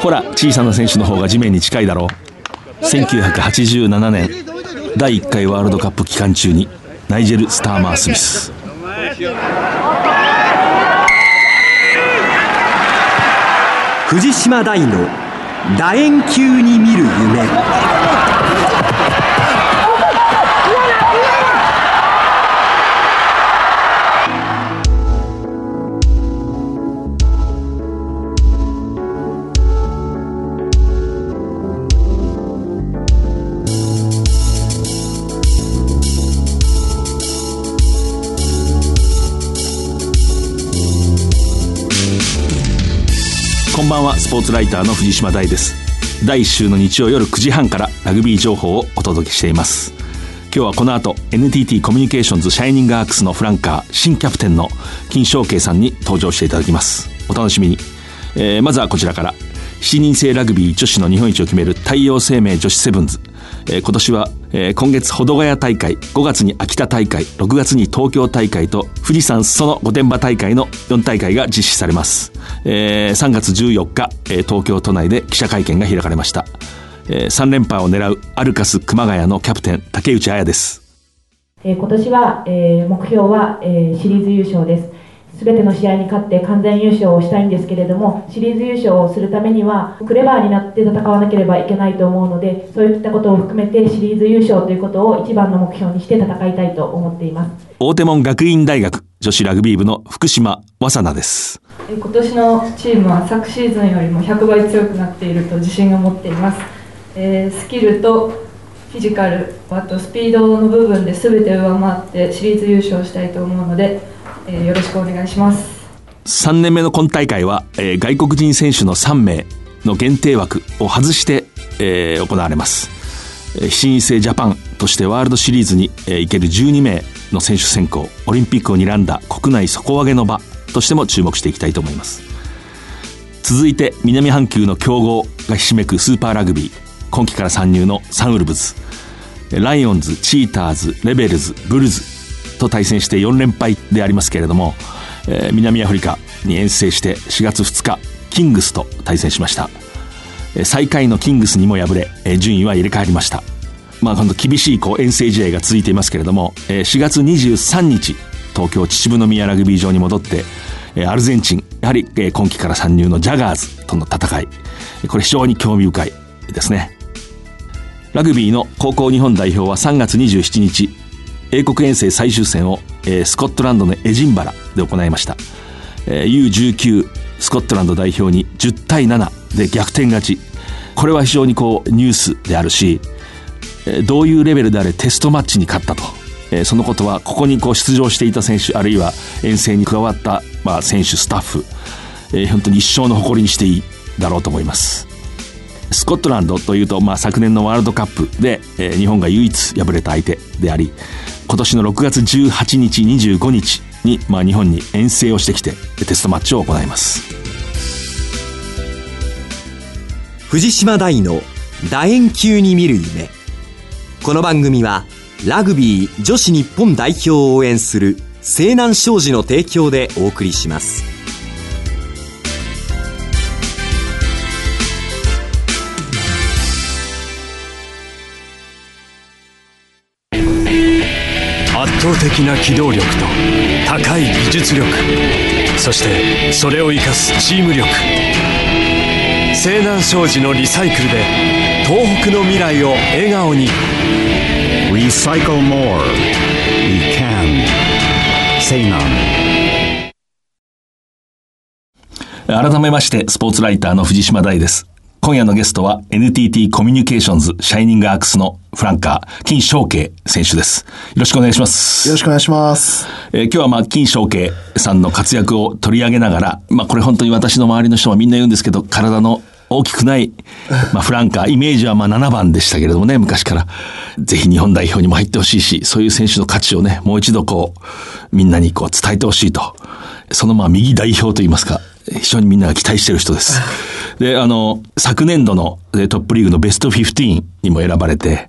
ほら小さな選手の方が地面に近いだろう。1987年第1回ワールドカップ期間中にナイジェル・スターマー・スミス。藤島大の楕円球に見る夢。ばんはスポーツライターの藤島大です。第1週の日曜夜9時半からラグビー情報をお届けしています。今日はこの後 NTT コミュニケーションズシャイニングアークスのフランカー新キャプテンの金正慶さんに登場していただきます。お楽しみに、えー、まずはこちらから。7人制ラグビー女子の日本一を決める太陽生命女子セブンズ。えー、今年は、えー、今月保土ヶ谷大会5月に秋田大会6月に東京大会と富士山裾野御殿場大会の4大会が実施されます、えー、3月14日、えー、東京都内で記者会見が開かれました、えー、3連覇を狙うアルカス熊谷のキャプテン竹内彩です。えー、今年は、えー、目標は、えー、シリーズ優勝です。すべての試合に勝って完全優勝をしたいんですけれども、シリーズ優勝をするためには、クレバーになって戦わなければいけないと思うので、そういったことを含めてシリーズ優勝ということを一番の目標にして戦いたいと思っています。大手門学院大学女子ラグビー部の福島和佐奈です。今年のチームは昨シーズンよりも100倍強くなっていると自信を持っています。えー、スキルとフィジカル、あとスピードの部分で全て上回ってシリーズ優勝したいと思うので、えー、よろしくお願いします。3年目の今大会は、えー、外国人選手の3名の限定枠を外して、えー、行われます。新生ジャパンとしてワールドシリーズに、えー、行ける12名の選手選考オリンピックを睨んだ国内底上げの場としても注目していきたいと思います。続いて南半球の強豪がひしめくスーパーラグビー今季から参入のサンウルブズ。ライオンズチーターズレベルズブルズと対戦して4連敗でありますけれども、えー、南アフリカに遠征して4月2日キングスと対戦しました。最下位のキングスにも敗れ順位は入れ替わりました。まあ今度厳しいこう遠征試合が続いていますけれども4月23日東京秩父宮ラグビー場に戻ってアルゼンチンやはり今季から参入のジャガーズとの戦い。これ非常に興味深いですね。ラグビーの高校日本代表は3月27日英国遠征最終戦を、えー、スコットランドのエジンバラで行いました、えー、U19 スコットランド代表に10対7で逆転勝ち。これは非常にこうニュースであるし、えー、どういうレベルであれテストマッチに勝ったと、えー、そのことはここにこう出場していた選手あるいは遠征に加わった、まあ、選手スタッフ、えー、本当に一生の誇りにしていいだろうと思います。スコットランドというと、まあ、昨年のワールドカップで、えー、日本が唯一敗れた相手であり今年の6月18日25日に、まあ、日本に遠征をしてきてテストマッチを行います。藤島大の楕円球に見る夢。この番組はラグビー女子日本代表を応援する西南商事の提供でお送りします。倒的な機動力と高い技術力そしてそれを生かすチーム力。西南商事のリサイクルで東北の未来を笑顔に「Recycle More」「We Can」西南改めましてスポーツライターの藤島大です今夜のゲストは NTT コミュニケーションズシャイニングアークスのフランカー、金正慶選手です。よろしくお願いします。よろしくお願いします。えー、今日はまあ、金正慶さんの活躍を取り上げながら、まあこれ本当に私の周りの人はみんな言うんですけど、体の大きくない、まあ、フランカー、イメージはまあ7番でしたけれどもね、昔から。ぜひ日本代表にも入ってほしいし、そういう選手の価値をね、もう一度こう、みんなにこう伝えてほしいと。そのまあ右代表といいますか、非常にみんなが期待してる人です。で、あの、昨年度のトップリーグのベスト15にも選ばれて、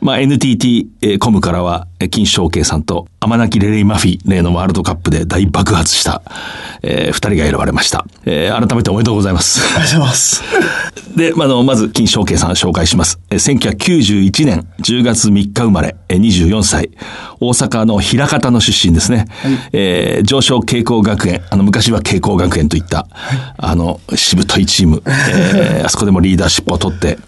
まあ、NTT えーコムからは、えー金正慶さんと天泣レレイ・マフィー例のワールドカップで大爆発した、えー二人が選ばれました。えー改めておめでとうございます。ありがとうございます。で、まああの、まず、金正慶さん紹介します。えー1991年10月3日生まれ、えー24歳。大阪の枚方の出身ですね。えー上昇傾向学園、あの、昔は傾向学園といった、あの、しぶといチーム、えーあそこでもリーダーシップを取って、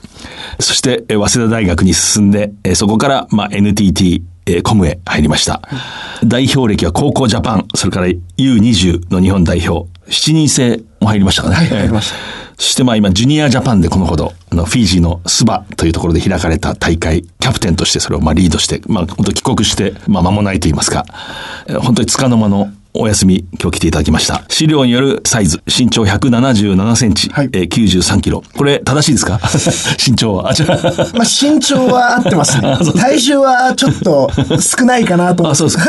そして、えー早稲田大学に進んで、えーそこから、まあ、NTT、えーコムへ入りました。代表歴は高校ジャパン、それから U20 の日本代表、7人制も入りましたかね。はい入りましたそしてまあ今、ジュニアジャパンでこのほど、あの、フィジーのスバというところで開かれた大会、キャプテンとしてそれをまあリードして、まあ本当帰国して、まあ間もないと言いますか、えー本当に束の間のお休み、今日来ていただきました。資料によるサイズ、身長177センチ、はいえー93キロ。これ正しいですか？身長は？まあ身長は合ってますね。体重はちょっと少ないかなと思あ、ってそうですか。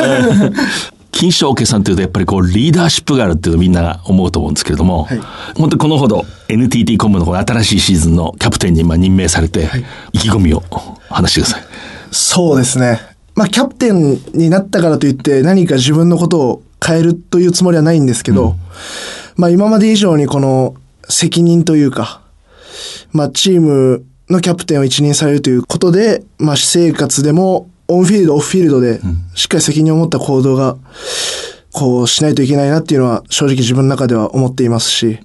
金正家さんというとやっぱりこうリーダーシップがあるっていうのをみんなが思うと思うんですけれども、はい本当にこのほど NTT コムのこの新しいシーズンのキャプテンにまあ任命されて、意気込みを話してください。そうですね。まあ、キャプテンになったからといって何か自分のことを変えるというつもりはないんですけど、まあ、今まで以上にこの責任というか、まあ、チームのキャプテンを一任されるということで、まあ、私生活でもオンフィールド、オフフィールドで、しっかり責任を持った行動が、こうしないといけないなっていうのは正直自分の中では思っていますし、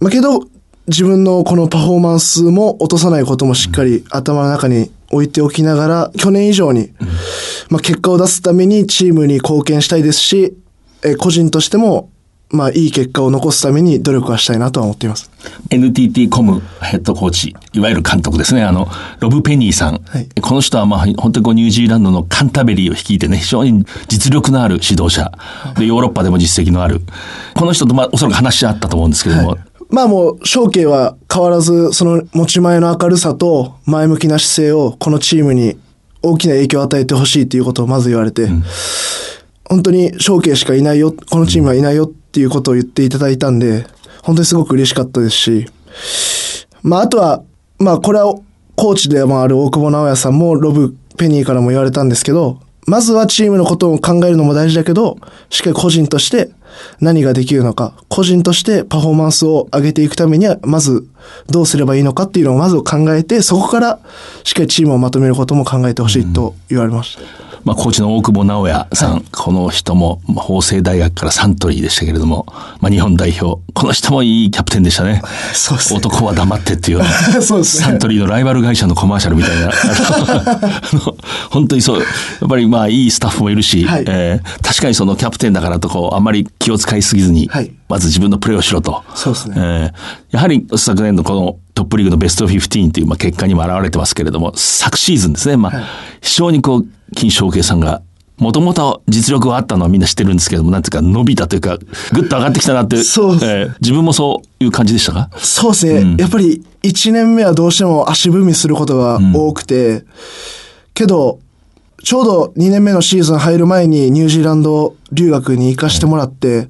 まあ、けど、自分のこのパフォーマンスも落とさないこともしっかり頭の中に置いておきながら、去年以上に、まあ、結果を出すためにチームに貢献したいですし、えー個人としても、まあ、いい結果を残すために努力はしたいなとは思っています。NTT コムヘッドコーチ、いわゆる監督ですね。あの、ロブ・ペニーさん。はいこの人はまあ、本当にこうニュージーランドのカンタベリーを率いてね、非常に実力のある指導者。で、ヨーロッパでも実績のある。この人とまあ、おそらく話し合ったと思うんですけれども、まあもう、翔慶は変わらず、その持ち前の明るさと前向きな姿勢をこのチームに大きな影響を与えてほしいということをまず言われて、本当に翔慶しかいないよ、このチームはいないよっていうことを言っていただいたんで、本当にすごく嬉しかったですし、まああとは、まあこれはコーチでもある大久保直也さんもロブ・ペニーからも言われたんですけど、まずはチームのことを考えるのも大事だけど、しっかり個人として何ができるのか、個人としてパフォーマンスを上げていくためには、まずどうすればいいのかっていうのをまず考えて、そこからしっかりチームをまとめることも考えてほしいと言われました。まあ、コーチの大久保直也さん、この人も、まあ法政大学からサントリーでしたけれども、まあ、日本代表、この人もいいキャプテンでしたね。そうですね男は黙ってっていうような、そうですねサントリーのライバル会社のコマーシャルみたいな、本当にそう、やっぱりまあいいスタッフもいるし、はいえー確かにそのキャプテンだからとこう、あんまり気を使いすぎずに、はい。まず自分のプレーをしろと。そうですね。えーやはり昨年のこのトップリーグのベスト15というまあ結果にも表れてますけれども、昨シーズンですね、まあ、非常にこう、金正慶さんが、もともと実力はあったのはみんな知ってるんですけども、なんていうか伸びたというか、ぐっと上がってきたなって、そうです。えー自分もそういう感じでしたか？そうですね。やっぱり1年目はどうしても足踏みすることが多くて、けど、ちょうど2年目のシーズン入る前にニュージーランド留学に行かしてもらって、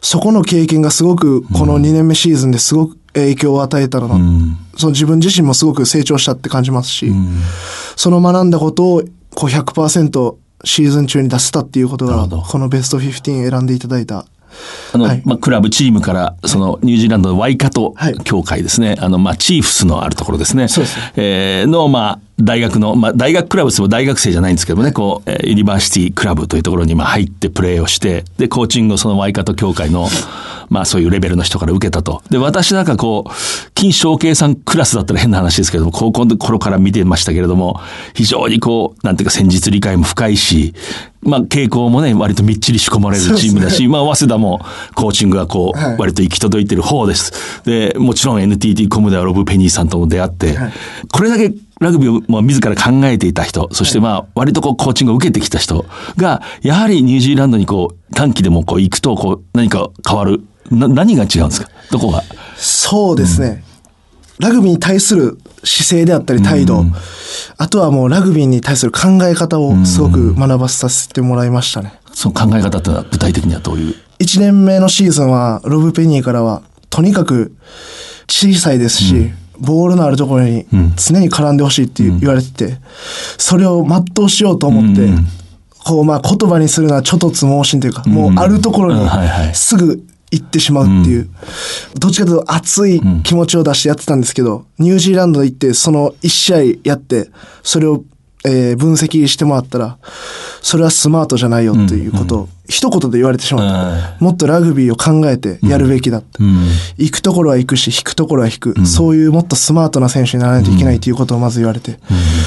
そこの経験がすごくこの2年目シーズンですごく影響を与えたのが、その自分自身もすごく成長したって感じますし、その学んだことをこう100%シーズン中に出せたっていうことが、このベスト15選んでいただいた。あの、はい。まあ、クラブチームから、その、ニュージーランドのワイカトはい。協会ですね。あの、まあ、チーフスのあるところですね。そえーの、まあ、大学の、まあ、大学クラブですも大学生じゃないんですけどもね、こう、えーユニバーシティクラブというところに、まあ、入ってプレーをして、で、コーチングをそのワイカト協会の、まあ、そういうレベルの人から受けたと。で、私なんかこう、金正慶さんクラスだったら変な話ですけども、高校の頃から見てましたけれども、非常にこう、なんていうか戦術理解も深いし、まあ、傾向もね、割とみっちり仕込まれるチームだし、まあ、早稲田もコーチングがこう、はい割と行き届いてる方です。で、もちろん NTT コムではロブ・ペニーさんとも出会って、はいこれだけラグビーをまあ自ら考えていた人、そしてまあ、割とこう、コーチングを受けてきた人が、やはりニュージーランドにこう、短期でもこう、行くと、こう、何か変わる。な、何が違うんですか？どこが？そうですね。ラグビーに対する姿勢であったり態度、あとはもうラグビーに対する考え方をすごく学ばさせてもらいましたね。その考え方ってのは具体的にはどういう？1年目のシーズンは、ロブ・ペニーからは、とにかく小さいですし、ボールのあるところに常に絡んでほしいって言われてて、それを全うしようと思って、こう、まあ言葉にするのはちょっとつ盲信というか、もうあるところにすぐ行ってしまうっていう、どっちかというと熱い気持ちを出してやってたんですけど、ニュージーランド行ってその1試合やって、それを、えー分析してもらったら、それはスマートじゃないよっていうことを、一言で言われてしまった。もっとラグビーを考えてやるべきだって。行くところは行くし、引くところは引く。そういうもっとスマートな選手にならないといけないということをまず言われて。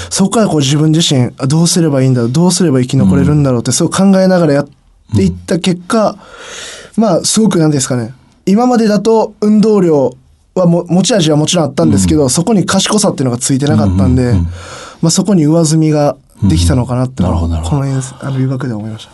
そこからこう自分自身、あどうすればいいんだろう、どうすれば生き残れるんだろうって、そう考えながらやっていった結果、まあ、すごくなんですかね。今までだと運動量はも持ち味はもちろんあったんですけど、そこに賢さっていうのがついてなかったんで、まあそこに上積みができたのかなってうん。なるほどこの演あの留学で思いました。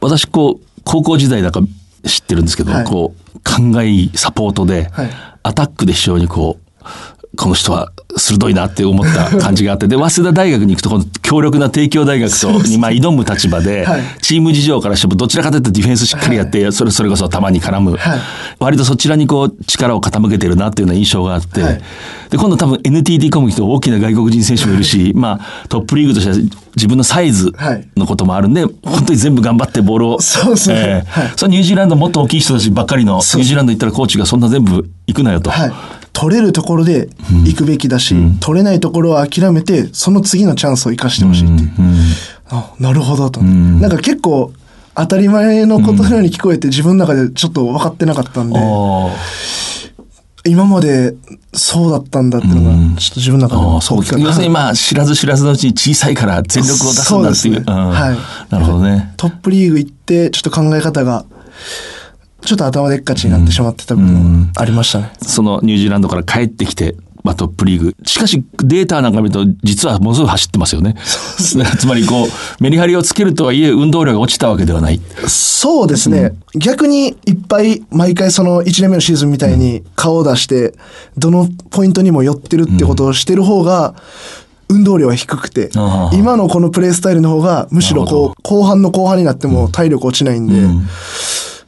私、こう、高校時代だから知ってるんですけど、はい。こう、考えサポートで、はい。アタックで非常にこう、この人は鋭いなって思った感じがあって、で、早稲田大学に行くと、この強力な帝京大学と、にまあ挑む立場で、はい。チーム事情からしてもどちらかというとディフェンスしっかりやって、それそれこそ球に絡む、はい。割とそちらにこう力を傾けてるなっていうような印象があって、はい。で、今度多分 NTT コミュニティ大きな外国人選手もいるし、まあトップリーグとしては自分のサイズはい。のこともあるんで、本当に全部頑張ってボールを。そうですね。えそのニュージーランドもっと大きい人たちばっかりの、ニュージーランド行ったらコーチがそんな全部行くなよと。はい。取れるところで行くべきだし、取れないところは諦めて、その次のチャンスを生かしてほしいっていう。あ、なるほどと。なんか結構、当たり前のことのように聞こえて、自分の中でちょっと分かってなかったんで、あ今までそうだったんだっていうのが、ちょっと自分の中でう大きかった要するにまあ知らず知らずのうちに小さいから全力を出すんだっていう。そうねんはいなるほどね。トップリーグ行って、ちょっと考え方が、ちょっと頭でっかちになってしまってた部分がありましたね。そのニュージーランドから帰ってきて、まあ、トップリーグ。しかし、データなんか見ると、実はものすごい走ってますよね。つまり、こう、メリハリをつけるとはいえ、運動量が落ちたわけではない。そうですね。逆にいっぱい毎回その1年目のシーズンみたいに顔を出して、どのポイントにも寄ってるってことをしてる方が、運動量は低くて今のこのプレースタイルの方が、むしろこう、後半の後半になっても体力落ちないんで、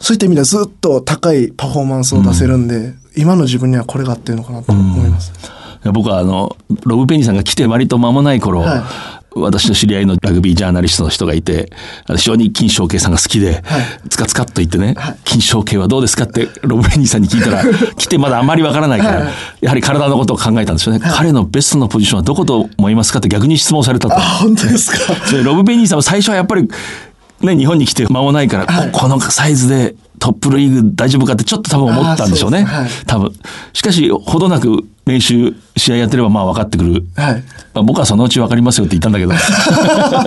そういった意味ではずっと高いパフォーマンスを出せるんで、今の自分にはこれが合ってるのかなと思います。いや僕はあの、ロブ・ペニーさんが来て割と間もない頃、はい私の知り合いのラグビージャーナリストの人がいて、非常に金正慶さんが好きで、つかつかっと言ってね、金正慶はどうですかってロブ・ペニーさんに聞いたら、来てまだあまりわからないから、やはり体のことを考えたんですよね。彼のベストのポジションはどこと思いますかって逆に質問されたと。あ、本当ですか。ロブ・ペニーさんも最初はやっぱり、ね、日本に来て間もないから、はいこのサイズでトップリーグ大丈夫かってちょっと多分思ったんでしょうね。うですね多分。しかし、ほどなく練習、試合やってればまあ分かってくる。はい。まあ、僕はそのうち分かりますよって言ったんだけど。あ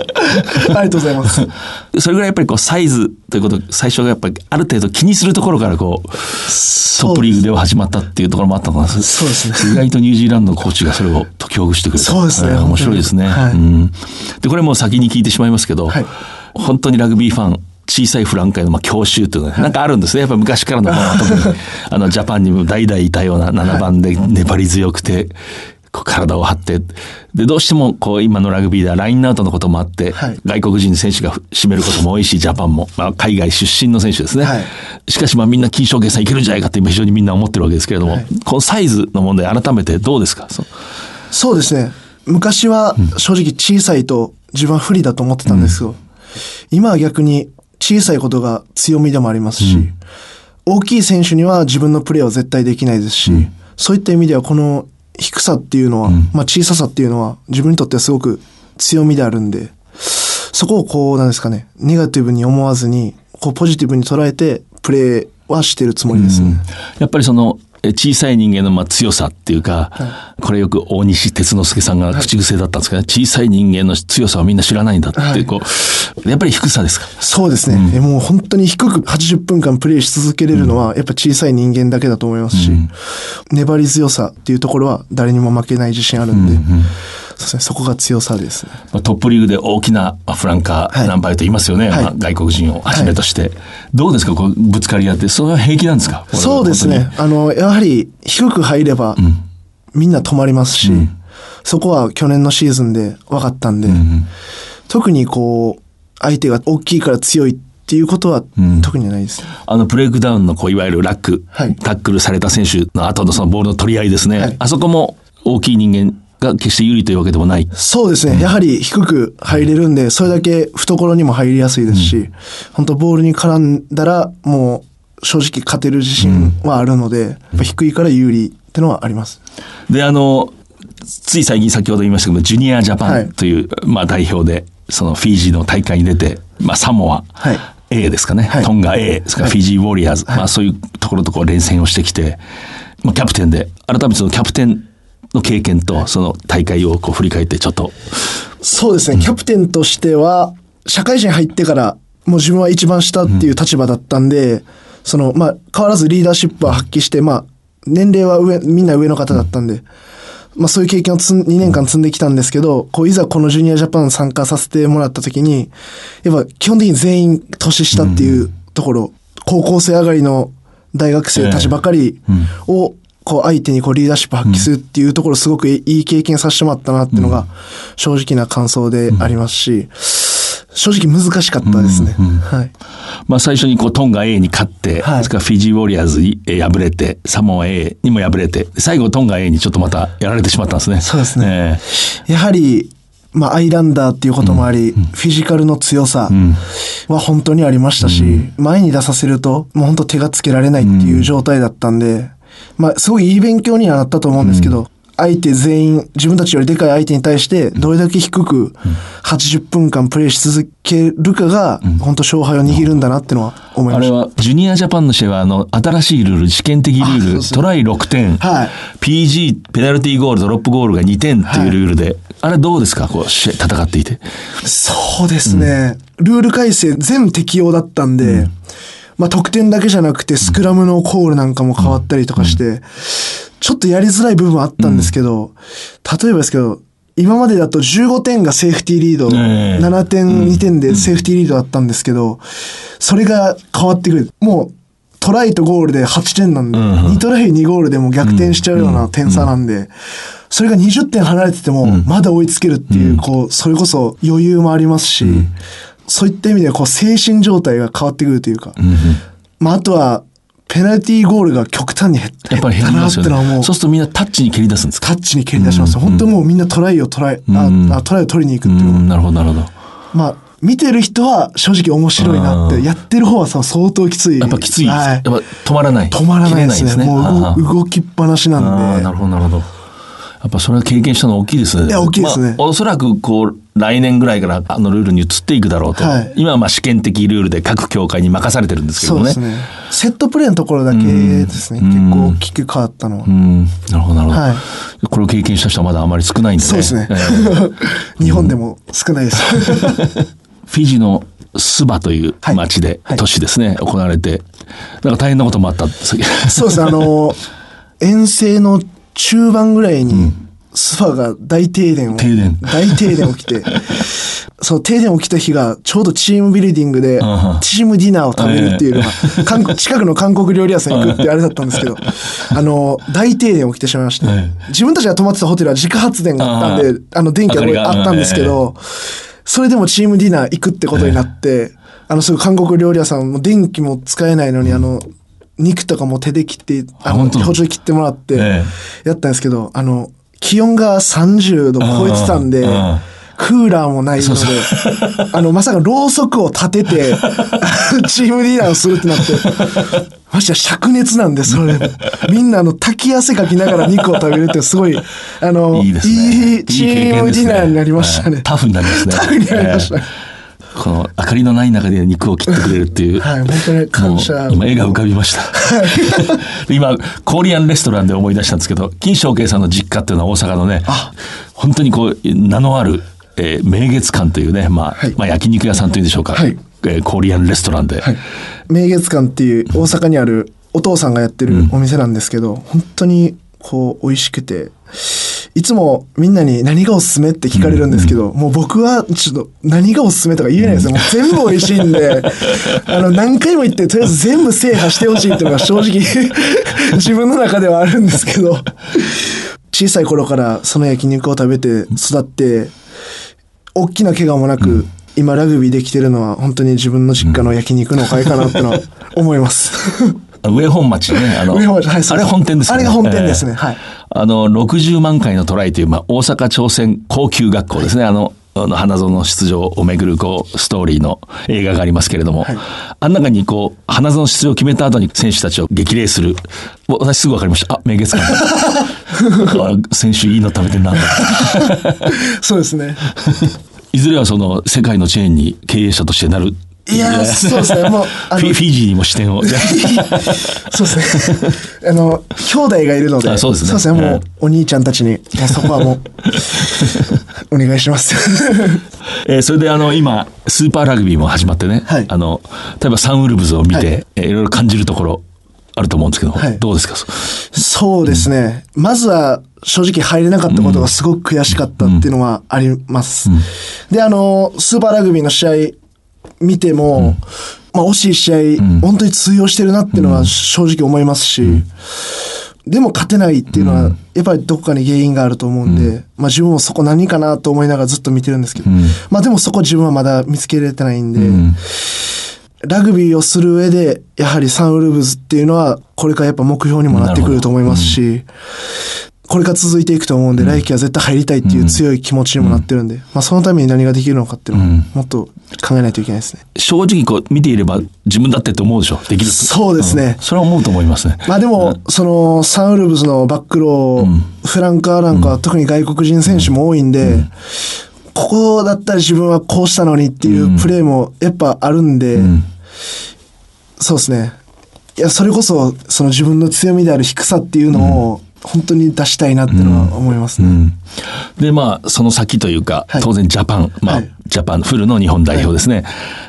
りがとうございます。それぐらいやっぱりこうサイズということ、最初がやっぱりある程度気にするところからこう、トップリーグでは始まったっていうところもあったのかな。そうですね意外とニュージーランドのコーチがそれを解きほぐしてくれた。そうですねえー面白いですね。はいうんで、これもう先に聞いてしまいますけど、はい本当にラグビーファン、小さいフラン界のまあ教習というのが、なんかあるんですね。やっぱり昔からのこの特に、あの、ジャパンにも代々いたような7番で粘り強くて、こう体を張って、で、どうしても、こう、今のラグビーではラインアウトのこともあって、はい。外国人選手が占めることも多いし、ジャパンも、まあ、海外出身の選手ですね。はい。しかし、まあ、みんな金賞計算いけるんじゃないかって今非常にみんな思ってるわけですけれども、このサイズの問題、改めてどうですか？そそうですね。昔は正直小さいと自分は不利だと思ってたんですよ。今は逆に小さいことが強みでもありますし、大きい選手には自分のプレーは絶対できないですし、そういった意味ではこの低さっていうのは、まあ小ささっていうのは自分にとってはすごく強みであるんで、そこをこうなんですかね、ネガティブに思わずに、こうポジティブに捉えてプレーはしてるつもりですね。やっぱりその、え小さい人間のまあ強さっていうか、これよく大西哲之助さんが口癖だったんですけど、小さい人間の強さはみんな知らないんだって、はい。こう、やっぱり低さですか？そうですね、えもう本当に低く80分間プレーし続けれるのは、やっぱ小さい人間だけだと思いますし、粘り強さっていうところは誰にも負けない自信あるんで、そうですね、そこが強さですね。まあトップリーグで大きなまあフランカー、はい。ナンバーと言いますよね、はい。まあ外国人をはじめとして。どうですか、こうぶつかり合って、それは平気なんですか？そうですね。。あの、やはり低く入れば、みんな止まりますし、そこは去年のシーズンで分かったんで、特にこう、相手が大きいから強いっっていうことは特にないです。あの、プレイクダウンの、こう、いわゆるラック、はい。タックルされた選手の後のそのボールの取り合いですね。はい。あそこも大きい人間が決して有利というわけでもない。そうですね。やはり低く入れるんで、それだけ懐にも入りやすいですし、本当ボールに絡んだら、もう正直勝てる自信はあるので、やっぱ低いから有利ってのはあります。で、あの、つい最近先ほど言いましたけど、ジュニアジャパはい。ンという、まあ代表で、そのフィジーの大会に出て、まあサモア、はい。A ですかね、はい。トンガ A ですか、はい。フィジーウォリアーズ、まあそういうところとこう連戦をしてきて、まあキャプテンで、改めてそのキャプテンの経験と、その大会をこう振り返ってちょっと、そうですね、キャプテンとしては、社会人入ってから、もう自分は一番下っていう立場だったんで、その、まあ、変わらずリーダーシップは発揮して、まあ、年齢は上、みんな上の方だったんで、まあそういう経験をつん2年間積んできたんですけど、こういざこのジュニアジャパン参加させてもらった時に、やっぱ基本的に全員年下っていうところ、高校生上がりの大学生たちばかりを、こう相手にこうリーダーシップ発揮するっていうところすごくいい経験させてもらったなっていうのが正直な感想でありますし、正直難しかったですね。はい。まあ最初にこうトンガ A に勝って、はい。ですからフィジーウォリアーズにえー敗れて、サモア A にも敗れて、最後トンガ A にちょっとまたやられてしまったんですね。そうですね。やはり、まあ、アイランダーっていうこともあり、フィジカルの強さは本当にありましたし、前に出させると、もう本当手がつけられないっていう状態だったんで、まあ、すごいいい勉強にはなったと思うんですけど、相手全員、自分たちよりでかい相手に対して、どれだけ低く80分間プレーし続けるかが、本当勝敗を握るんだなってのは思いました。あれは、ジュニアジャパンの試合は、あの、新しいルール、試験的ルール、トライ6点、はい。PG、ペナルティーゴール、ドロップゴールが2点っていうルールで、あれどうですか？こう、試合戦っていて。そうですね。ルール改正全適用だったんで、まあ得点だけじゃなくてスクラムのコールなんかも変わったりとかして、ちょっとやりづらい部分はあったんですけど、例えばですけど、今までだと15点がセーフティーリード、ええ。7点、2点でセーフティーリードだったんですけど、それが変わってくる。もう、トライとゴールで8点なんで、2トライ2ゴールでも逆転しちゃうような点差なんで、それが20点離れてても、まだ追いつけるっていう、こう、それこそ余裕もありますし、そういった意味では、こう、精神状態が変わってくるというか、まあ、あとは、ペナルティーゴールが極端に減ったやっぱり減りなっますよね。そう、するとみんなタッチに蹴り出すんですか？タッチに蹴り出します。本当もうみんなトライをトライ、ああトライを取りに行くっていううん、なるほど、なるほど。まあ、見てる人は正直面白いなって、やってる方はさ、相当きつい。やっぱきつい。はいやっぱ止まらない。止まらないですね。切れもう動動きっぱなしなあんで。あなるほど、なるほど。やっぱそれは経験したの大きいですね。いや大きいですねまあおそらくこう、来年ぐらいからあのルールに移っていくだろうと。はい今はまあ試験的ルールで各協会に任されてるんですけどもね。そうですね。セットプレーのところだけですね。結構大きく変わったのはう。ん、なるほど、なるほど。はいこれを経験した人はまだあまり少ないんでね。そうですねええ。日本でも少ないです。フィジーのスバというはい町で、はい都市ですね、行われて、なんか大変なこともあった。そうです。あの、遠征の中盤ぐらいに、スファが大停電を。停電。大停電起きて、そう、停電起きた日が、ちょうどチームビルディングでチームディナーを食べるっていうのが、韓国近くの韓国料理屋さんに行くってあれだったんですけど、あの、大停電起きてしまいまして、え自分たちが泊まってたホテルは自家発電があったんで、あの、電気があったんですけど、それでもチームディナー行くってことになって、あの、すぐ韓国料理屋さんも電気も使えないのに、あの、肉とかも手で切って、あの、本当包丁で切ってもらってえ、やったんですけど、あの、気温が30度超えてたんでクーラーもないので、あの、まさかろうそくを立てて、チームディナーをするってなって、ましてや灼熱なんで、それ。みんなあの、滝汗かきながら肉を食べるってすごい、あの、いいね。いいチームディナーになりましたね。タフになりますね。タフになりましたねええこの明かりのない中で肉を切ってくれるっていう。はい本当に感謝今絵が浮かびました。で 今、コーリアンレストランで思い出したんですけど、金正慶さんの実家っていうのは大阪のね、本当にこう、名のある、えー名月館というね、まあ、はいまあ焼肉屋さんというんでしょうか。はいえーコーリアンレストランで。はい、明月館っていう大阪にあるお父さんがやってるお店なんですけど、本当にこう美味しくていつもみんなに何がおすすめって聞かれるんですけど、もう僕はちょっと何がおすすめとか言えないですよ。もう 全部美味しいんで、あの何回も言ってとりあえず全部制覇してほしいっていうのが正直 自分の中ではあるんですけど、小さい頃からその焼肉を食べて育って、大きな怪我もなく今ラグビーできてるのは本当に自分の実家の焼肉のおかげかなってのは思います。上本町ね。あの、上本町はいあれ本店ですよね。あれが本店ですねはいあの、60万回のトライという、まあ、大阪朝鮮高級学校ですね。あの、あの花園の出場をめぐるこうストーリーの映画がありますけれども、はい。あん中にこう花園出場を決めた後に選手たちを激励する。私すぐ分かりました。あ明月館。あ選手いいの食べてんな。そうですね。いずれはその世界のチェーンに経営者としてなるいやーそうですね。もうあのフィフィジーにも視点を。そうですね。あの、兄弟がいるので、あそうですね。もう、うんお兄ちゃんたちに、もうそこはもう、お願いします。えーそれであの今スーパーラグビーも始まってね、はい。あの例えばサンウルブズを見て、はい。いえーいろいろ感じるところあると思うんですけど、はい。どうですか？そうですね。まずは、正直入れなかったことがすごく悔しかったっていうのはあります。で、あの、スーパーラグビーの試合見ても、まあ、惜しい試合、本当に通用してるなっていうのは正直思いますし、でも勝てないっていうのは、やっぱりどこかに原因があると思うんで、まあ自分もそこ何かなと思いながらずっと見てるんですけど、まあでもそこ自分はまだ見つけれてないんで、ラグビーをする上で、やはりサンウルブズっていうのは、これからやっぱ目標にもなってくると思いますし、これから続いていくと思うんで、来季は絶対入りたいっていう強い気持ちにもなってるんで、まあそのために何ができるのかっていうのを、もっと考えないといけないですね。正直こう見ていれば自分だってって思うでしょできると？そうですね。ん。それは思うと思いますね。まあでも、その、サンウルブズのバックロー、フランカーなんかは特に外国人選手も多いんで、ここだったら自分はこうしたのにっていうプレーもやっぱあるんで、そうですね。いや、それこそ、その自分の強みである低さっていうのを、本当に出したいなっていうのは思いますね。でまあその先というか、はい。当然ジャパン、まあはい。ジャパンフルの日本代表ですね、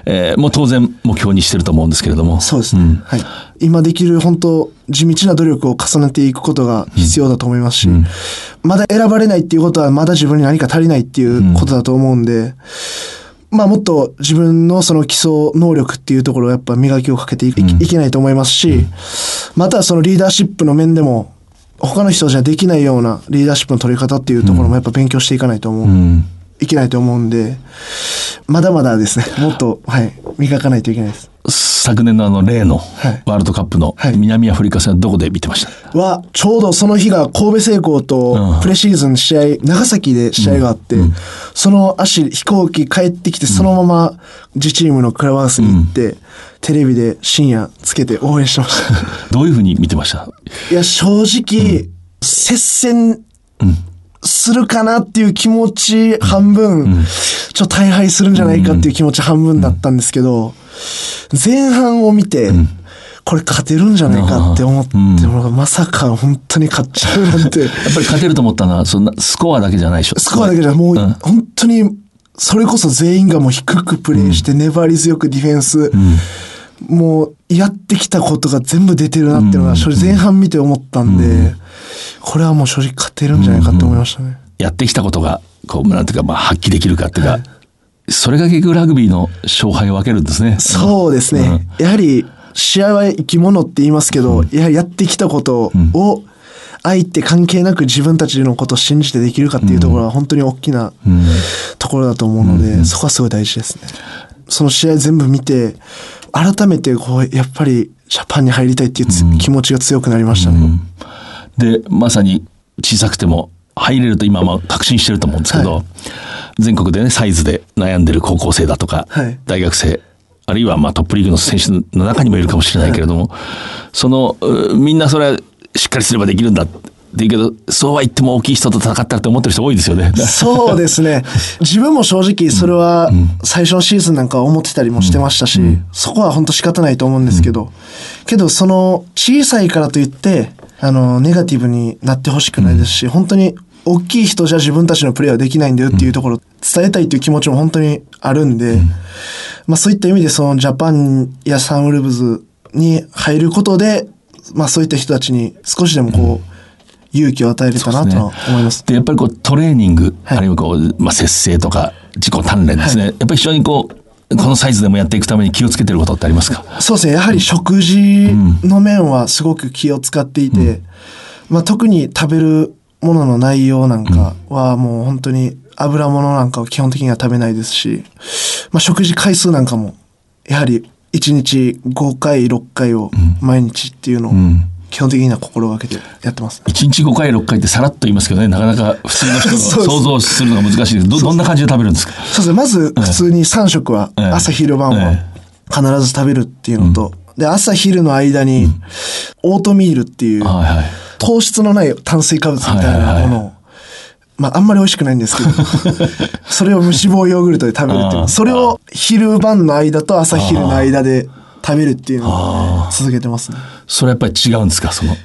えーもう当然目標にしてると思うんですけれども。そうですね。はい。今できる本当、地道な努力を重ねていくことが必要だと思いますし、まだ選ばれないっていうことはまだ自分に何か足りないっていうことだと思うんで、まあもっと自分のその基礎能力っていうところをやっぱ磨きをかけてい,、いけないと思いますし、またそのリーダーシップの面でも、他の人じゃできないようなリーダーシップの取り方っていうところもやっぱ勉強していかないと思う、いけないと思うんで、まだまだですね、もっと、はい、磨かないといけないです。昨年のあの例のはい。ワールドカップのはい。南アフリカ戦はどこで見てました、は、ちょうどその日が神戸製鋼うん。とプレシーズン試合、長崎で試合があって、その足、飛行機帰ってきて、そのまま自チームのクラブハウスに行って、テレビで深夜つけて応援してました。どういうふうに見てました？いや、正直、接戦するかなっていう気持ち半分、ちょっと大敗するんじゃないかっていう気持ち半分だったんですけど、前半を見て、これ勝てるんじゃないかって思って、まさか本当に勝っちゃうなんて。やっぱり勝てると思ったのはそんなスコアだけじゃないでしょ。スコアだけじゃもう、ん。本当に、それこそ全員がもう低くプレーして、粘り強くディフェンス、もうやってきたことが全部出てるなっていうのが、正直前半見て思ったんで、これはもう正直勝てるんじゃないかって思いましたね。やってきたことがこうなんていうか、まあ、発揮できるかっていうか、それが結局ラグビーの勝敗を分けるんですね。そうですね。やはり、試合は生き物って言いますけど、やはりやってきたことを、相手関係なく自分たちのことを信じてできるかっていうところは本当に大きなところだと思うので、そこはすごい大事ですね。その試合全部見て、改めてこう、やっぱりジャパンに入りたいっていうつ気持ちが強くなりましたね。でまさに小さくても入れると今はまあ確信してると思うんですけど、は全国でねサイズで悩んでる高校生だとか、はい。大学生あるいはまあトップリーグの選手の中にもいるかもしれないけれども、そのうみんなそれはしっかりすればできるんだって言うけどそうは言っても大きい人と戦ったらって思ってる人多いですよね。そうですね。自分も正直それは最初のシーズンなんかは思ってたりもしてましたし、そこは本当仕方ないと思うんですけど、けどその小さいからといって、あの、ネガティブになってほしくないですし、本当に大きい人じゃ自分たちのプレーはできないんだよっていうところを伝えたいという気持ちも本当にあるんで、まあそういった意味でそのジャパンやサンウルブズに入ることで、まあそういった人たちに少しでもこう、勇気を与えれたなとは思います。でやっぱりこうトレーニング、はい。あるいはこう、まあ、節制とか自己鍛錬ですね、やっぱり非常にこうこのサイズでもやっていくために気をつけてることってありますか？そうですね。やはり食事の面はすごく気を使っていて、まあ特に食べるものの内容なんかはもう本当に油物なんかを基本的には食べないですし、まあ、食事回数なんかも、やはり1日5回、6回を毎日っていうのをん基本的には心がけてやってます。1日5回6回ってさらっと言いますけどね、なかなか普通の人 そうです。が想像するのが難しいです。ど、どんな感じで食べるんですか？そうですね。まず、普通に3食は、ええ。朝昼晩はえ必ず食べるっていうのと、で、朝昼の間に、オートミールっていう、はいはい。糖質のない炭水化物みたいなものを、まあ、あんまり美味しくないんですけど、それを無脂肪ヨーグルトで食べるっていう。それを昼晩の間と朝昼の間で食べるっていうのを続けてますね。それやっぱり違うんですか？その、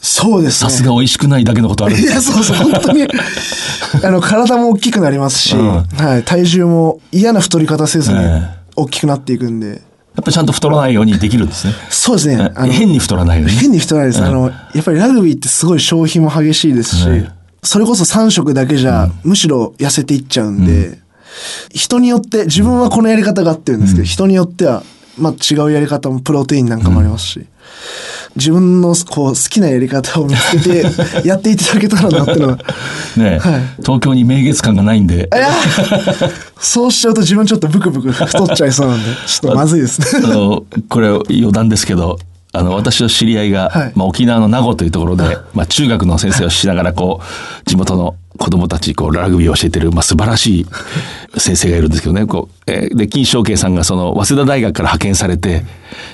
そうですね。さすが美味しくないだけのことあるんいですか？や、そうそう、本当に、あの、体も大きくなりますし、うん。はい、体重も嫌な太り方せずにえ大きくなっていくんで、やっぱりちゃんと太らないようにできるんですね。そうですね。あの変に太らないように。ね。変に太らないです。あの、やっぱりラグビーってすごい消費も激しいですし、はいそれこそ3食だけじゃ、むしろ痩せていっちゃうんで、人によって、自分はこのやり方が合ってるんですけど、人によっては、まあ違うやり方も、プロテインなんかもありますし、自分のこう好きなやり方を見つけて、やっていただけたらなっていうのは、ね、はい。東京に名月感がないんで。そうしちゃうと自分ちょっとブクブク太っちゃいそうなんで、ちょっとまずいですあね。の、これ余談ですけど、あの、私の知り合いが、はい。まあ、沖縄の名護というところで、まあ、中学の先生をしながら、こう、地元の子供たち、こう、ラグビーを教えてる、まあ、素晴らしい先生がいるんですけどね、こう、えーで、金正慶さんが、その、早稲田大学から派遣されて、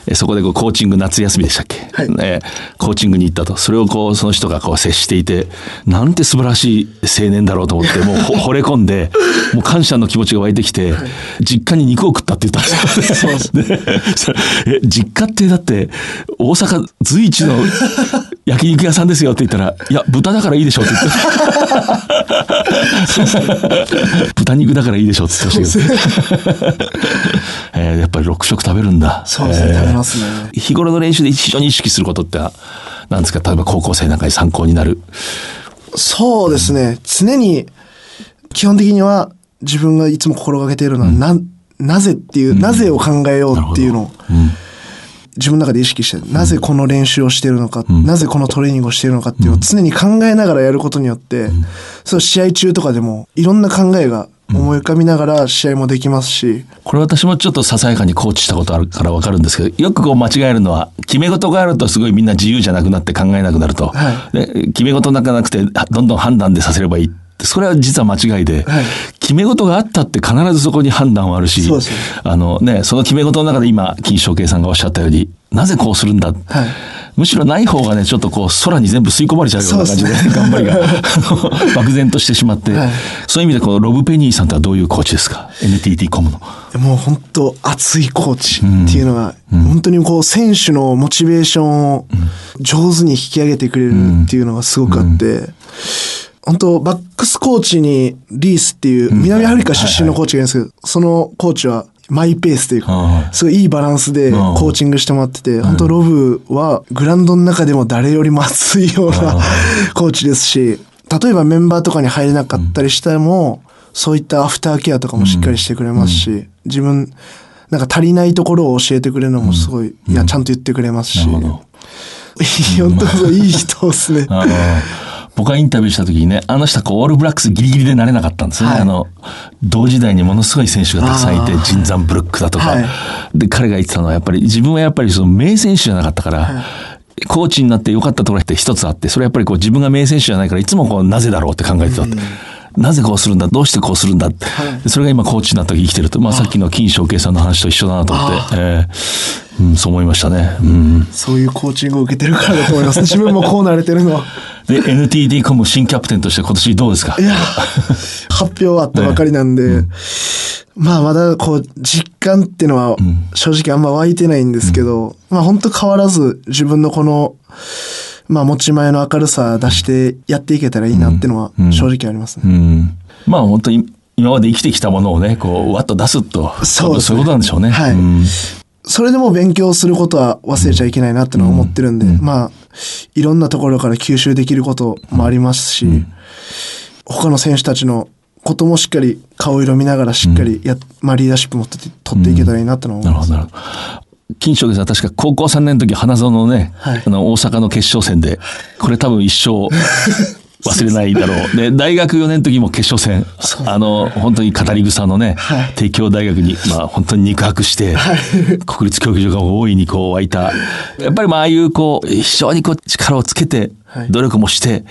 えーそこでこう、コーチング夏休みでしたっけ？はい。えーコーチングに行ったと。それをこう、その人がこう、接していて、なんて素晴らしい青年だろうと思って、もうほ 惚れ込んで、もう感謝の気持ちが湧いてきて、実家に肉を食ったって言ったんですよ。で それえ、実家ってだって、大阪随一の焼肉屋さんですよって言ったら、いや、豚だからいいでしょって言って。豚肉だからいいでしょって言ってましたけど。えーやっぱり6食食べるんだ。そうですね、えー食べますね。日頃の練習で非常に意識することって、なんですか？例えば高校生なんかに参考になる。そうですね。常に、基本的には自分がいつも心がけているのは、な、なぜっていう、なぜを考えようっていうのを、自分の中で意識して、なぜこの練習をしているのか、なぜこのトレーニングをしているのかっていうのを常に考えながらやることによって、そう試合中とかでもいろんな考えが思い浮かびながら試合もできますし、これ私もちょっとささやかにコーチしたことあるからわかるんですけど、よくこう間違えるのは、決め事があるとすごいみんな自由じゃなくなって考えなくなると。はで決め事なんかなくて、どんどん判断でさせればいい。それは実は間違いで、はい。決め事があったって必ずそこに判断はあるし、あのね、その決め事の中で今、金正慶さんがおっしゃったように、なぜこうするんだ、はい。むしろない方がね、ちょっとこう、空に全部吸い込まれちゃうような感じで、ね。頑張りが、漠然としてしまって、はい。そういう意味でこのロブ・ペニーさんとはどういうコーチですか ?NTT コムの。もう本当熱いコーチっていうのが、本当にこう選手のモチベーションを上手に引き上げてくれるっていうのがすごくあって、本当バックスコーチにリースっていう南アフリカ出身のコーチがいるんですけど、そのコーチはマイペースというはいか、すごいいいバランスでコーチングしてもらってて、本当ロブはグラウンドの中でも誰よりも熱いようなコーチですし、例えばメンバーとかに入れなかったりしても、そういったアフターケアとかもしっかりしてくれますし、自分、なんか足りないところを教えてくれるのもすごい、いや、ちゃんと言ってくれますし。本当そういい人ですね。僕がインタビューした時にね、あの人はこう、オールブラックスギリギリでなれなかったんですね。はい。あの、同時代にものすごい選手がたくさんいてジンザンブルックだとか、はい。で、彼が言ってたのはやっぱり、自分はやっぱりその名選手じゃなかったから、コーチになって良かったところって一つあって、それはやっぱりこう自分が名選手じゃないから、いつもこう、なぜだろうって考えてたって。なぜこうするんだ？どうしてこうするんだ？って、でそれが今コーチになった時生きてると。まあさっきの金正慶さんの話と一緒だなと思って、えーうん、そう思いましたね。うん。そういうコーチングを受けてるからだと思います。自分もこうなれてるのは。で、NTT コム新キャプテンとして今年どうですか？いや、発表あったばかりなんで、まあまだこう実感っていうのは正直あんま湧いてないんですけど、まあ本当変わらず自分のこの、まあ持ち前の明るさ出してやっていけたらいいなっていうのは正直ありますね。うん。まあ本当に今まで生きてきたものをね、こう、わっと出すと。そうねそういうことなんでしょうね。はいんそれでも勉強することは忘れちゃいけないなってのは思ってるんで、まあ、いろんなところから吸収できることもありますし、他の選手たちのこともしっかり顔色見ながらしっかりや、まあリーダーシップも取って取っていけたらいいなってのは思います。なるほど、なるほど。金正慶さん確か高校3年の時花園のね、はい。あの大阪の決勝戦で、これ多分一生 忘れないだろう。で、大学4年の時も決勝戦、あの、本当に語り草のね、はい。帝京大学に、まあ本当に肉薄して、国立競技場が大いにこう湧いた。やっぱりまあああいうこう、非常にこう力をつけてはい、努力もして、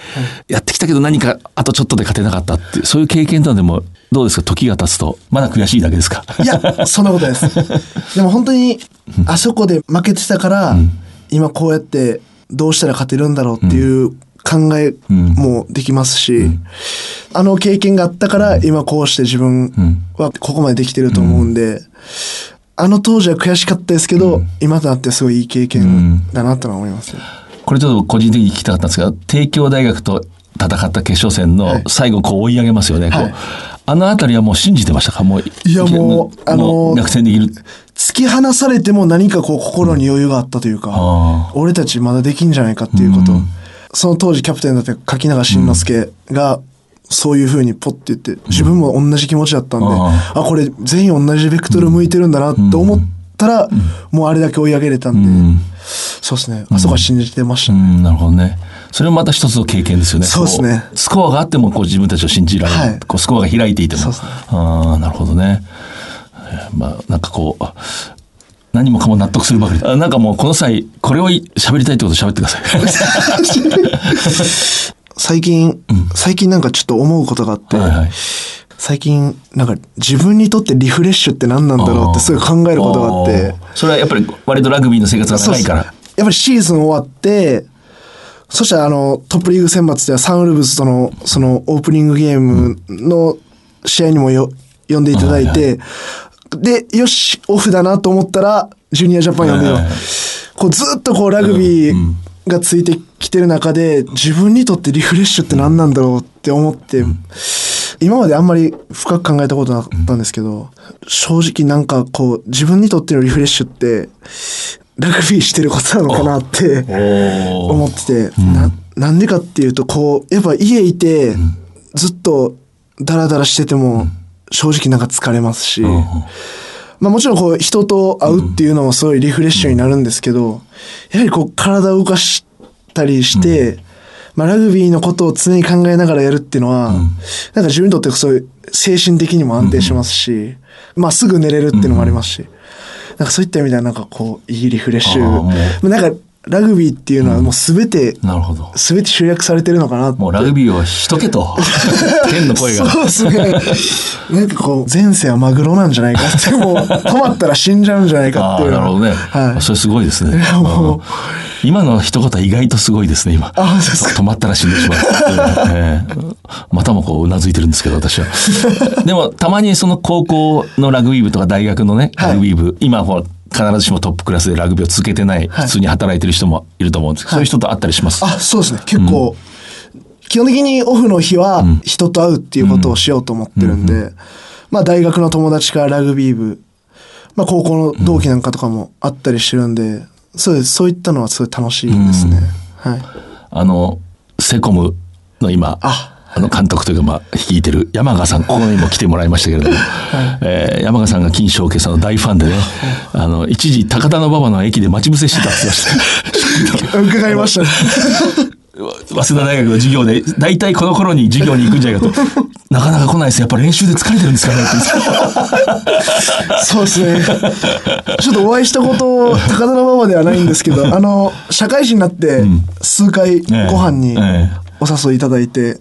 やってきたけど何かあとちょっとで勝てなかったっていう、そういう経験というのでも、どうですか？時が経つと、まだ悔しいだけですか？いや、そんなことです。でも本当に、あそこで負けてたから、今こうやってどうしたら勝てるんだろうっていう考えもできますし、あの経験があったから、今こうして自分はここまでできてると思うんで、あの当時は悔しかったですけど、今となってすごいいい経験だなとは思いますよ。これちょっと個人的に聞きたかったんですが、帝京大学と戦った決勝戦の最後こう追い上げますよね。はいあのあたりはもう信じてましたか？もう。いやもうあのできる。突き放されても何かこう心に余裕があったというか、あ俺たちまだできんじゃないかっていうこと、その当時キャプテンだった柿永慎之介が、そういう風にポッて言って、自分も同じ気持ちだったんで、ああ、これ全員同じベクトル向いてるんだなと思ったら、もうあれだけ追い上げれたんで、そうですね、あそこは信じてましたね。うん、なるほどね。それもまた一つの経験ですよね。そうですねこスコアがあってもこう自分たちを信じられる。はいこうスコアが開いていても。ねああ、なるほどね。えーまあ、なんかこう、何もかも納得するばかり。あなんかもうこの際、これをい喋りたいってこと喋ってください。最近、最近なんかちょっと思うことがあって、はいはい最近なんか自分にとってリフレッシュって何なんだろうってすごい考えることがあって、それはやっぱり割とラグビーの生活が長いから。やっぱりシーズン終わって、そしたらあのトップリーグ選抜ではサンウルブズとのそのオープニングゲームの試合にもよ呼んでいただいて、で、よし、オフだなと思ったら、ジュニアジャパン呼んでよ。こうずっとこうラグビーがついてきてる中で、自分にとってリフレッシュって何なんだろうって思って、今まであんまり深く考えたことなかったんですけど、正直なんかこう、自分にとってのリフレッシュって、ラグビーしてることなのかなって思ってて、ななんでかっていうと、こう、やっぱ家いて、ずっとダラダラしてても、正直なんか疲れますし、まあもちろんこう人と会うっていうのもすごいリフレッシュになるんですけど、やはりこう体を動かしたりして、まあラグビーのことを常に考えながらやるっていうのは、なんか自分にとってそういう精神的にも安定しますし、まあすぐ寝れるっていうのもありますし、なんかそういった意味ではなんかこういいリフレッシュ。なんかラグビーっていうのはもうすべて、なるほど。すべて集約されてるのかなもうラグビーをしとけと。天の声が。そうですね。なんかこう、前世はマグロなんじゃないかって、もう、止まったら死んじゃうんじゃないかっていう。なるほどね。はい。それすごいですね。やもううん今の一言は意外とすごいですね、今。あそうですか止まったら死んでしまう。ええまたもこううなずいてるんですけど、私は。でも、たまにその高校のラグビー部とか大学のね、はいラグビー部、今ほら、必ずしもトップクラスでラグビーを続けてない、はい普通に働いてる人もいると思うんですけど、そういう人と会ったりします？あ、そうですね。結構、基本的にオフの日は人と会うっていうことをしようと思ってるんで、まあ大学の友達からラグビー部、まあ高校の同期なんかとかもあったりしてるんで、そうです。そういったのはすごい楽しいですね。はい。あの、セコムの今、ああの監督というか、まあ、率いてる山賀さん、ここにも来てもらいましたけれども、えー山賀さんが金正家さんの大ファンでね、あの、一時、高田馬場の駅で待ち伏せしてたって言ってました。伺いましたね。早稲田大学の授業で、大体この頃に授業に行くんじゃないかと。なかなか来ないです。やっぱ練習で疲れてるんですかね そうですね。ちょっとお会いしたこと、高田馬場ではないんですけど、あの、社会人になって、数回ご飯にええ。お誘いいただいて、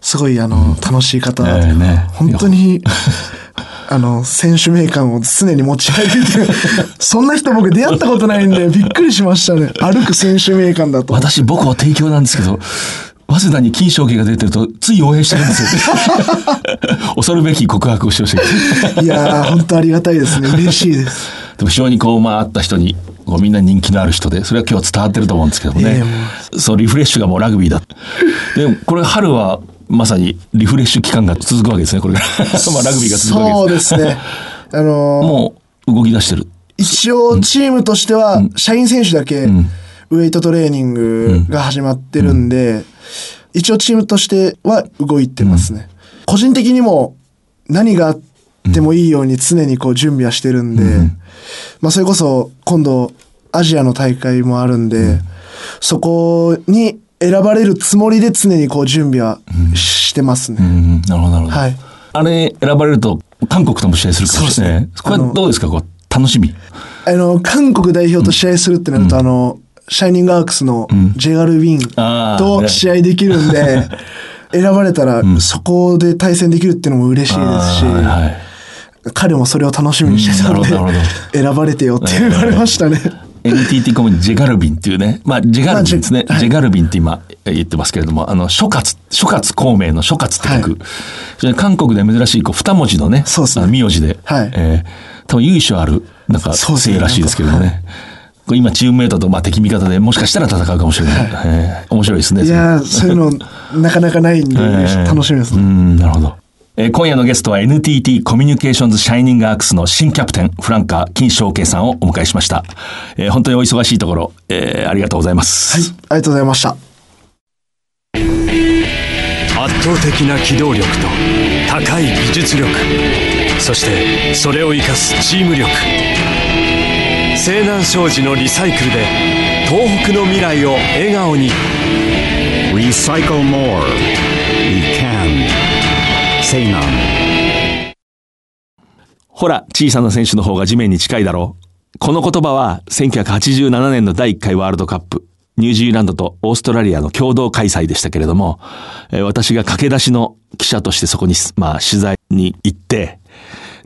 すごい、あの、楽しい方ええね。本当に、あの、選手名鑑を常に持ち歩いて、そんな人僕出会ったことないんで、びっくりしましたね。歩く選手名鑑だと。私、僕は提供なんですけど、早稲田に金正家が出てると、つい応援してるんですよ。恐るべき告白をしてほしい。いやー、本当ありがたいですね。嬉しいです。でも非常にこう、まあ、会った人に、こうみんな人気のある人で、それは今日伝わってると思うんですけどもねいやいやも。そう、リフレッシュがもうラグビーだ。でも、これ春は、まさにリフレッシュ期間が続くわけですね、これから。まあ、ラグビーが続くわけです。そうですね。あのーもう、動き出してる。一応チームとしては社員選手だけウェイトトレーニングが始まってるんで、一応チームとしては動いてますね。個人的にも何があってもいいように常にこう準備はしてるんで、まあそれこそ今度アジアの大会もあるんで、そこに選ばれるつもりで常にこう準備はしてますね。うん、なるほど、なるほど。はい。あれ、選ばれると、韓国とも試合するかもしれない。ねこれはどうですか？こう、楽しみ？あの、韓国代表と試合するってなると、あの、シャイニングアークスのジェガル・ウィンと試合できるんで、選ばれたらそこで対戦できるっていうのも嬉しいですし。彼もそれを楽しみにしてたので、選ばれてよって言われましたね。NTT コムにジェガルビンっていうね、まあ、ジェガルビンですね。まあジェガルビンって今言ってますけれども、あの、諸葛、諸葛孔明の諸葛って書く、それで韓国で珍しいこう二文字のね、そうですね名字で、はいえー多分由緒ある、なんか、姓らしいですけれどもね。今、チームメイトと、まあ、敵味方でもしかしたら戦うかもしれない。えー面白いですね。いやー、そういうのなかなかないんで、えー楽しみですね。うん、なるほど。えー今夜のゲストは NTT コミュニケーションズシャイニングアークスの新キャプテン、フランカー金正慶さんをお迎えしました。えー本当にお忙しいところ、えーありがとうございます。はい、ありがとうございました。圧倒的な機動力と高い技術力そしてそれを生かすチーム力西南商事のリサイクルで東北の未来を笑顔に Recycle more. We can. Say none. ほら、小さな選手の方が地面に近いだろう。この言葉は1987年の第1回ワールドカップ、ニュージーランドとオーストラリアの共同開催でしたけれども、え私が駆け出しの記者としてそこに、まあ、取材に行って、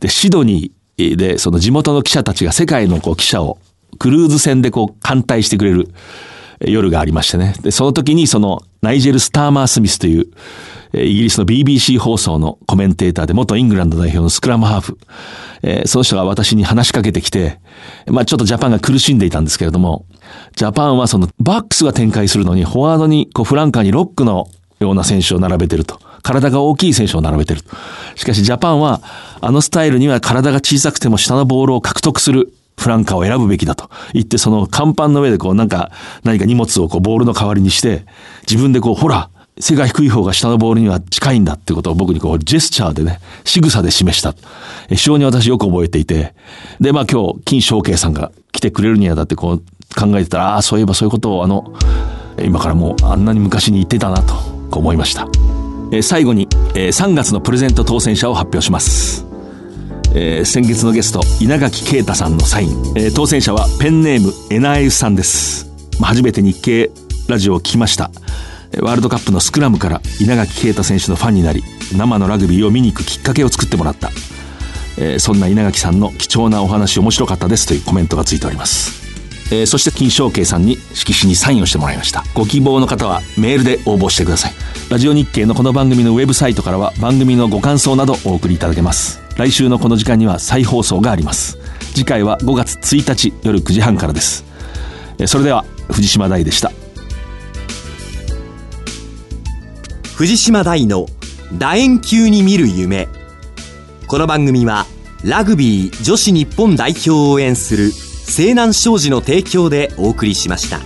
で、シドニーでその地元の記者たちが世界のこう記者をクルーズ船でこう艦隊してくれる夜がありましてね。で、その時にそのナイジェル・スターマー・スミスという、えイギリスの BBC 放送のコメンテーターで元イングランド代表のスクラムハーフ。えーその人が私に話しかけてきて、まあちょっとジャパンが苦しんでいたんですけれども、ジャパンはそのバックスが展開するのにフォワードにこうフランカーにロックのような選手を並べてると。体が大きい選手を並べてる。しかしジャパンはあのスタイルには体が小さくても下のボールを獲得するフランカーを選ぶべきだと言って、その甲板の上でこうなんか何か荷物をこうボールの代わりにして、自分でこうほら、背が低い方が下のボールには近いんだってことを僕にこうジェスチャーでね、仕草で示した。非常に私よく覚えていて、でまあ今日金正慶さんが来てくれるにあたってこう考えてたら、ああ、そういえばそういうことをあの、今からもうあんなに昔に言ってたなと思いました。え最後に、え3月のプレゼント当選者を発表します。えー先月のゲスト稲垣啓太さんのサイン、えー当選者はペンネームエナエウさんです、まあ初めて日経ラジオを聞きました。ワールドカップのスクラムから稲垣啓太選手のファンになり生のラグビーを見に行くきっかけを作ってもらった、えーそんな稲垣さんの貴重なお話面白かったですというコメントがついております。えーそして金正慶さんに色紙にサインをしてもらいました。ご希望の方はメールで応募してください。ラジオ日経のこの番組のウェブサイトからは番組のご感想などお送りいただけます。来週のこの時間には再放送があります。次回は5月1日夜9時半からです。えそれでは藤島大でした。藤島大の楕円球に見る夢。この番組はラグビー女子日本代表を応援する西南商事の提供でお送りしました。